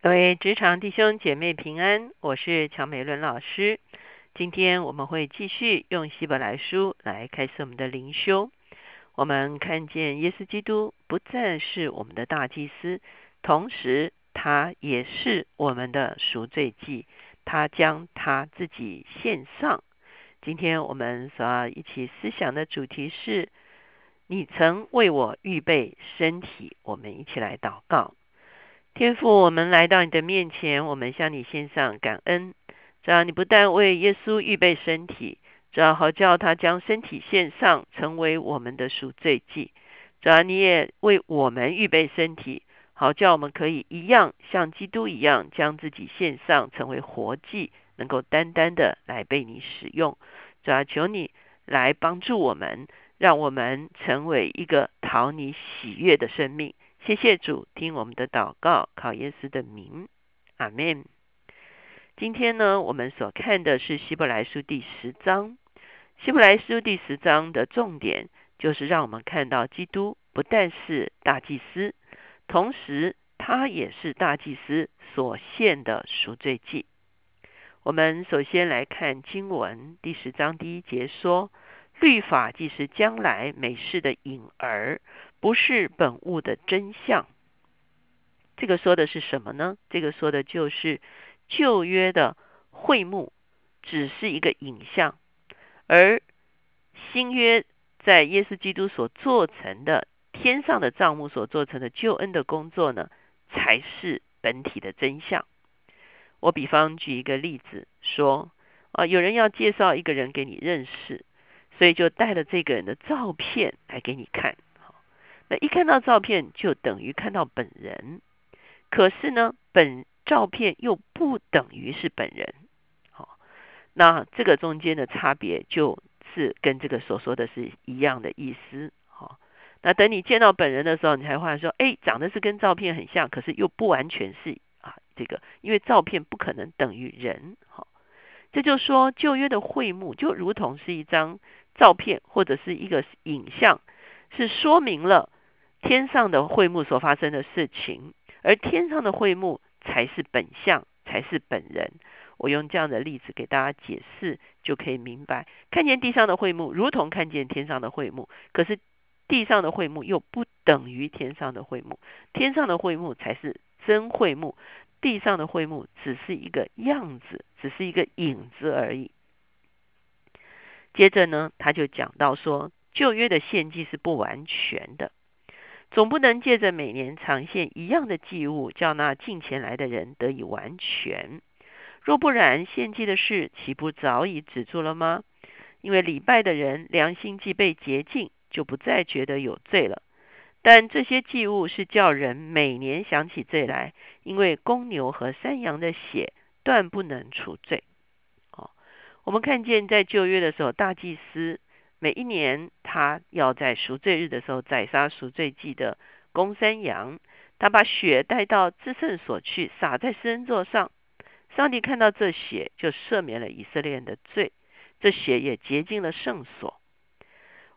各位职场弟兄姐妹平安，我是乔美伦老师。今天我们会继续用希伯来书来开始我们的灵修。我们看见耶稣基督不再是我们的大祭司，同时他也是我们的赎罪祭。他将他自己献上。今天我们所要一起思想的主题是：你曾为我预备身体。我们一起来祷告。天父，我们来到你的面前，我们向你献上感恩。主要你不但为耶稣预备身体，主要好叫他将身体献上，成为我们的赎罪祭。主要你也为我们预备身体，好叫我们可以一样像基督一样，将自己献上，成为活祭，能够单单的来被你使用。主要求你来帮助我们，让我们成为一个讨你喜悦的生命。谢谢主，听我们的祷告，考耶稣的名，阿门。今天呢，我们所看的是希伯来书第十章。希伯来书第十章的重点就是让我们看到，基督不但是大祭司，同时他也是大祭司所献的赎罪祭。我们首先来看经文第十章第一节说：“律法既是将来美事的影儿。”不是本物的真相，这个说的是什么呢？这个说的就是旧约的会幕只是一个影像，而新约在耶稣基督所做成的天上的账目所做成的救恩的工作呢，才是本体的真相。我比方举一个例子说，啊，有人要介绍一个人给你认识，所以就带了这个人的照片来给你看。那一看到照片，就等于看到本人。可是呢，本照片又不等于是本人。好，那这个中间的差别，就是跟这个所说的是一样的意思。好，那等你见到本人的时候，你才发现说，哎，长得是跟照片很像，可是又不完全是啊。这个因为照片不可能等于人。好，这就说旧约的会幕就如同是一张照片或者是一个影像，是说明了。天上的会幕所发生的事情，而天上的会幕才是本相，才是本人。我用这样的例子给大家解释，就可以明白：看见地上的会幕，如同看见天上的会幕；可是地上的会幕又不等于天上的会幕，天上的会幕才是真会幕，地上的会幕只是一个样子，只是一个影子而已。接着呢，他就讲到说，旧约的献祭是不完全的。总不能借着每年长献一样的祭物，叫那进前来的人得以完全。若不然，献祭的事岂不早已止住了吗？因为礼拜的人良心既被洁净，就不再觉得有罪了。但这些祭物是叫人每年想起罪来，因为公牛和山羊的血断不能除罪。哦，我们看见在旧约的时候，大祭司。每一年，他要在赎罪日的时候宰杀赎罪祭的公山羊，他把血带到至圣所去，洒在施恩座上。上帝看到这血，就赦免了以色列人的罪，这血也洁净了圣所。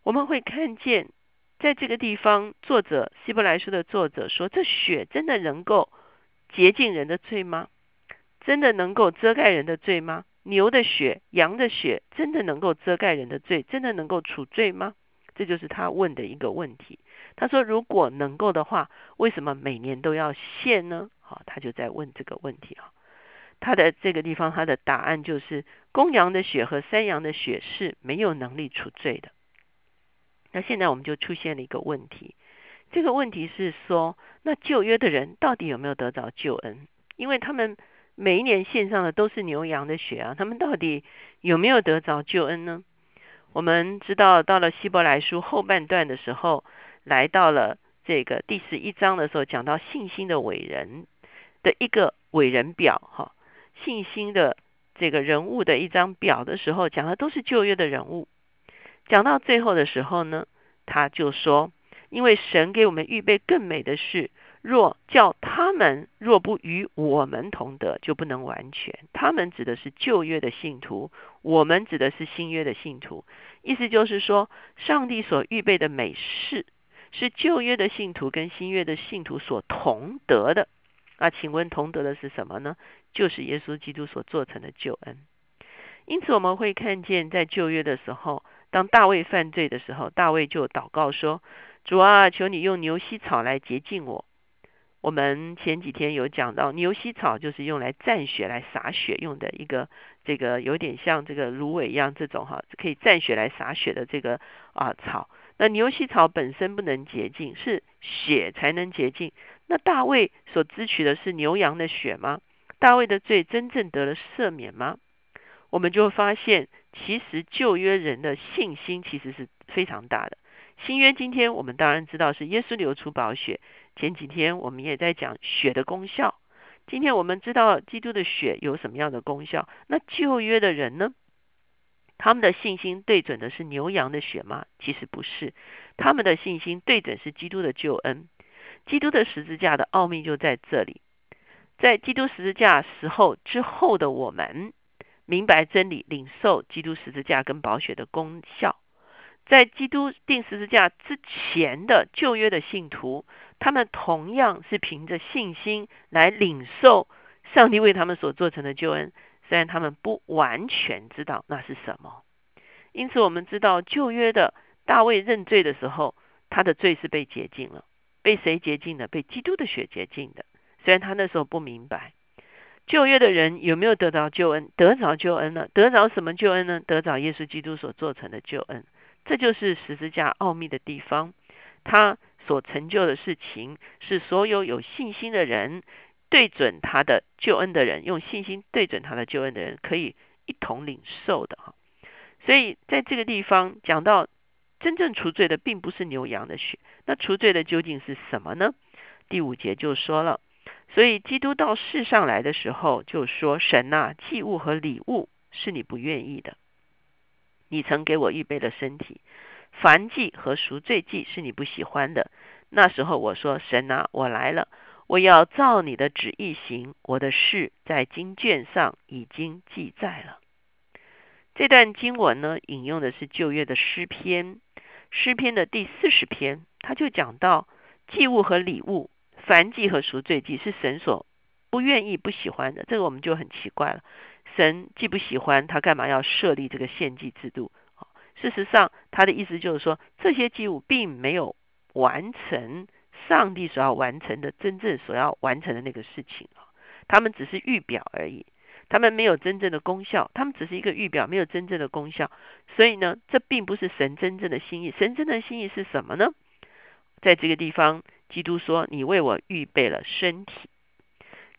我们会看见，在这个地方，作者希伯来书的作者说：这血真的能够洁净人的罪吗？真的能够遮盖人的罪吗？牛的血、羊的血，真的能够遮盖人的罪？真的能够除罪吗？这就是他问的一个问题。他说：“如果能够的话，为什么每年都要献呢？”好，他就在问这个问题啊。他的这个地方，他的答案就是：公羊的血和山羊的血是没有能力除罪的。那现在我们就出现了一个问题，这个问题是说，那旧约的人到底有没有得着救恩？因为他们。每一年献上的都是牛羊的血啊，他们到底有没有得着救恩呢？我们知道，到了希伯来书后半段的时候，来到了这个第十一章的时候，讲到信心的伟人的一个伟人表，哈，信心的这个人物的一张表的时候，讲的都是旧约的人物。讲到最后的时候呢，他就说，因为神给我们预备更美的事。若叫他们若不与我们同德，就不能完全。他们指的是旧约的信徒，我们指的是新约的信徒。意思就是说，上帝所预备的美事，是旧约的信徒跟新约的信徒所同得的。那请问同得的是什么呢？就是耶稣基督所做成的救恩。因此我们会看见，在旧约的时候，当大卫犯罪的时候，大卫就祷告说：“主啊，求你用牛膝草来洁净我。”我们前几天有讲到，牛膝草就是用来蘸血、来洒血用的一个，这个有点像这个芦苇一样，这种哈可以蘸血来洒血的这个啊草。那牛膝草本身不能洁净，是血才能洁净。那大卫所支取的是牛羊的血吗？大卫的罪真正得了赦免吗？我们就发现，其实旧约人的信心其实是非常大的。新约今天我们当然知道是耶稣流出宝血。前几天我们也在讲血的功效。今天我们知道基督的血有什么样的功效？那旧约的人呢？他们的信心对准的是牛羊的血吗？其实不是，他们的信心对准是基督的救恩。基督的十字架的奥秘就在这里，在基督十字架时候之后的我们，明白真理，领受基督十字架跟宝血的功效。在基督定十字架之前的旧约的信徒，他们同样是凭着信心来领受上帝为他们所做成的救恩，虽然他们不完全知道那是什么。因此，我们知道旧约的大卫认罪的时候，他的罪是被洁净了，被谁洁净的？被基督的血洁净的。虽然他那时候不明白，旧约的人有没有得到救恩？得着救恩了，得着什么救恩呢？得着耶稣基督所做成的救恩。这就是十字架奥秘的地方，他所成就的事情是所有有信心的人对准他的救恩的人，用信心对准他的救恩的人，可以一同领受的哈。所以在这个地方讲到，真正除罪的并不是牛羊的血，那除罪的究竟是什么呢？第五节就说了，所以基督到世上来的时候，就说神呐，祭物和礼物是你不愿意的。你曾给我预备了身体，凡祭和赎罪祭是你不喜欢的。那时候我说：“神啊，我来了，我要照你的旨意行。我的事在经卷上已经记载了。”这段经文呢，引用的是旧约的诗篇，诗篇的第四十篇，他就讲到祭物和礼物，凡祭和赎罪祭是神所不愿意、不喜欢的。这个我们就很奇怪了。神既不喜欢他，干嘛要设立这个献祭制度？事实上，他的意思就是说，这些祭物并没有完成上帝所要完成的真正所要完成的那个事情，他们只是预表而已，他们没有真正的功效，他们只是一个预表，没有真正的功效。所以呢，这并不是神真正的心意。神真正的心意是什么呢？在这个地方，基督说：“你为我预备了身体。”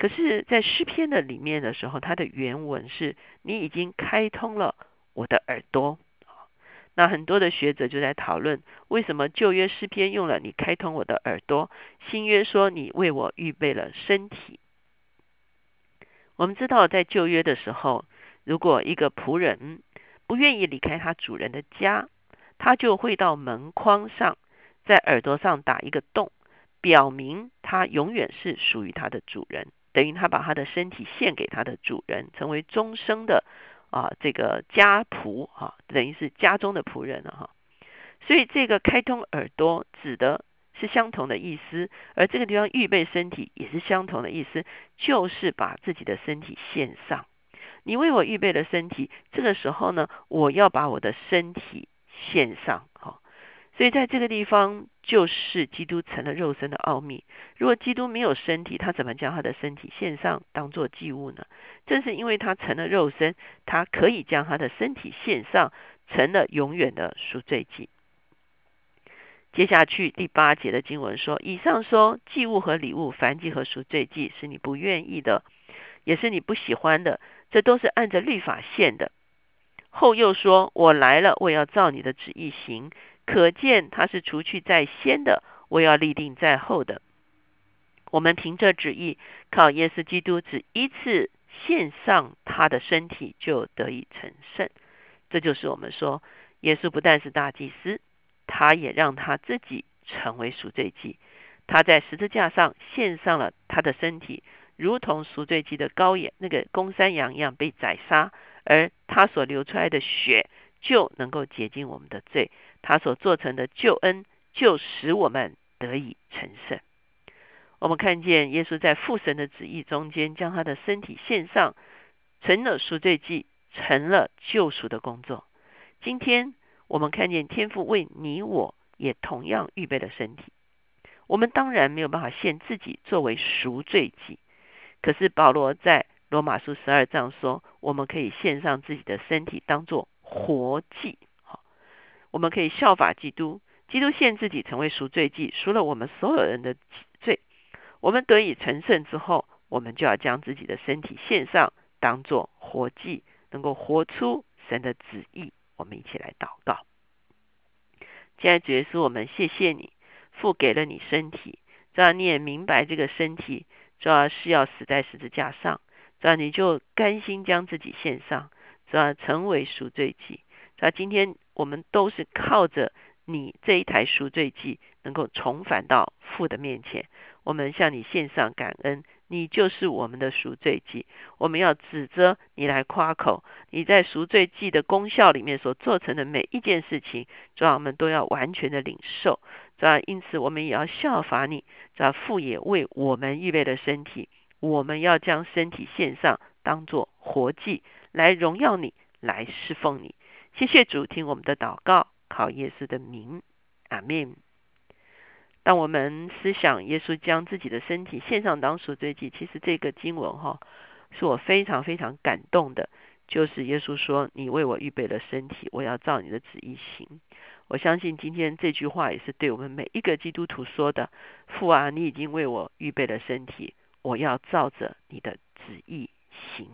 可是，在诗篇的里面的时候，它的原文是你已经开通了我的耳朵。那很多的学者就在讨论，为什么旧约诗篇用了你开通我的耳朵，新约说你为我预备了身体。我们知道，在旧约的时候，如果一个仆人不愿意离开他主人的家，他就会到门框上，在耳朵上打一个洞，表明他永远是属于他的主人。等于他把他的身体献给他的主人，成为终生的啊这个家仆哈，等于是家中的仆人了哈。所以这个开通耳朵指的是相同的意思，而这个地方预备身体也是相同的意思，就是把自己的身体献上。你为我预备了身体，这个时候呢，我要把我的身体献上哈。所以在这个地方，就是基督成了肉身的奥秘。如果基督没有身体，他怎么将他的身体献上当做祭物呢？正是因为他成了肉身，他可以将他的身体献上，成了永远的赎罪祭。接下去第八节的经文说：“以上说祭物和礼物，凡祭和赎罪祭，是你不愿意的，也是你不喜欢的，这都是按着律法献的。”后又说：“我来了，我要照你的旨意行。”可见他是除去在先的，我要立定在后的。我们凭着旨意，靠耶稣基督只一次献上他的身体，就得以成圣。这就是我们说，耶稣不但是大祭司，他也让他自己成为赎罪祭。他在十字架上献上了他的身体，如同赎罪祭的羔羊，那个公山羊一样被宰杀，而他所流出来的血就能够洁净我们的罪。他所做成的救恩，就使我们得以成圣。我们看见耶稣在父神的旨意中间，将他的身体献上，成了赎罪祭，成了救赎的工作。今天我们看见天父为你我也同样预备了身体。我们当然没有办法献自己作为赎罪祭，可是保罗在罗马书十二章说，我们可以献上自己的身体当做活祭。我们可以效法基督，基督献自己成为赎罪祭，赎了我们所有人的罪。我们得以成圣之后，我们就要将自己的身体献上，当做活祭，能够活出神的旨意。我们一起来祷告。亲爱的主耶稣，我们谢谢你，父给了你身体，这样你也明白这个身体主要是要死在十字架上，这样你就甘心将自己献上，这样成为赎罪祭。那今天我们都是靠着你这一台赎罪祭，能够重返到父的面前。我们向你献上感恩。你就是我们的赎罪祭，我们要指着你来夸口。你在赎罪祭的功效里面所做成的每一件事情，主要我们都要完全的领受。主要因此，我们也要效法你。主要父也为我们预备了身体，我们要将身体献上，当做活祭，来荣耀你，来侍奉你。谢谢主，听我们的祷告，靠耶稣的名，阿门。当我们思想耶稣将自己的身体献上当赎罪祭，其实这个经文哈，是我非常非常感动的。就是耶稣说：“你为我预备了身体，我要照你的旨意行。”我相信今天这句话也是对我们每一个基督徒说的：“父啊，你已经为我预备了身体，我要照着你的旨意行。”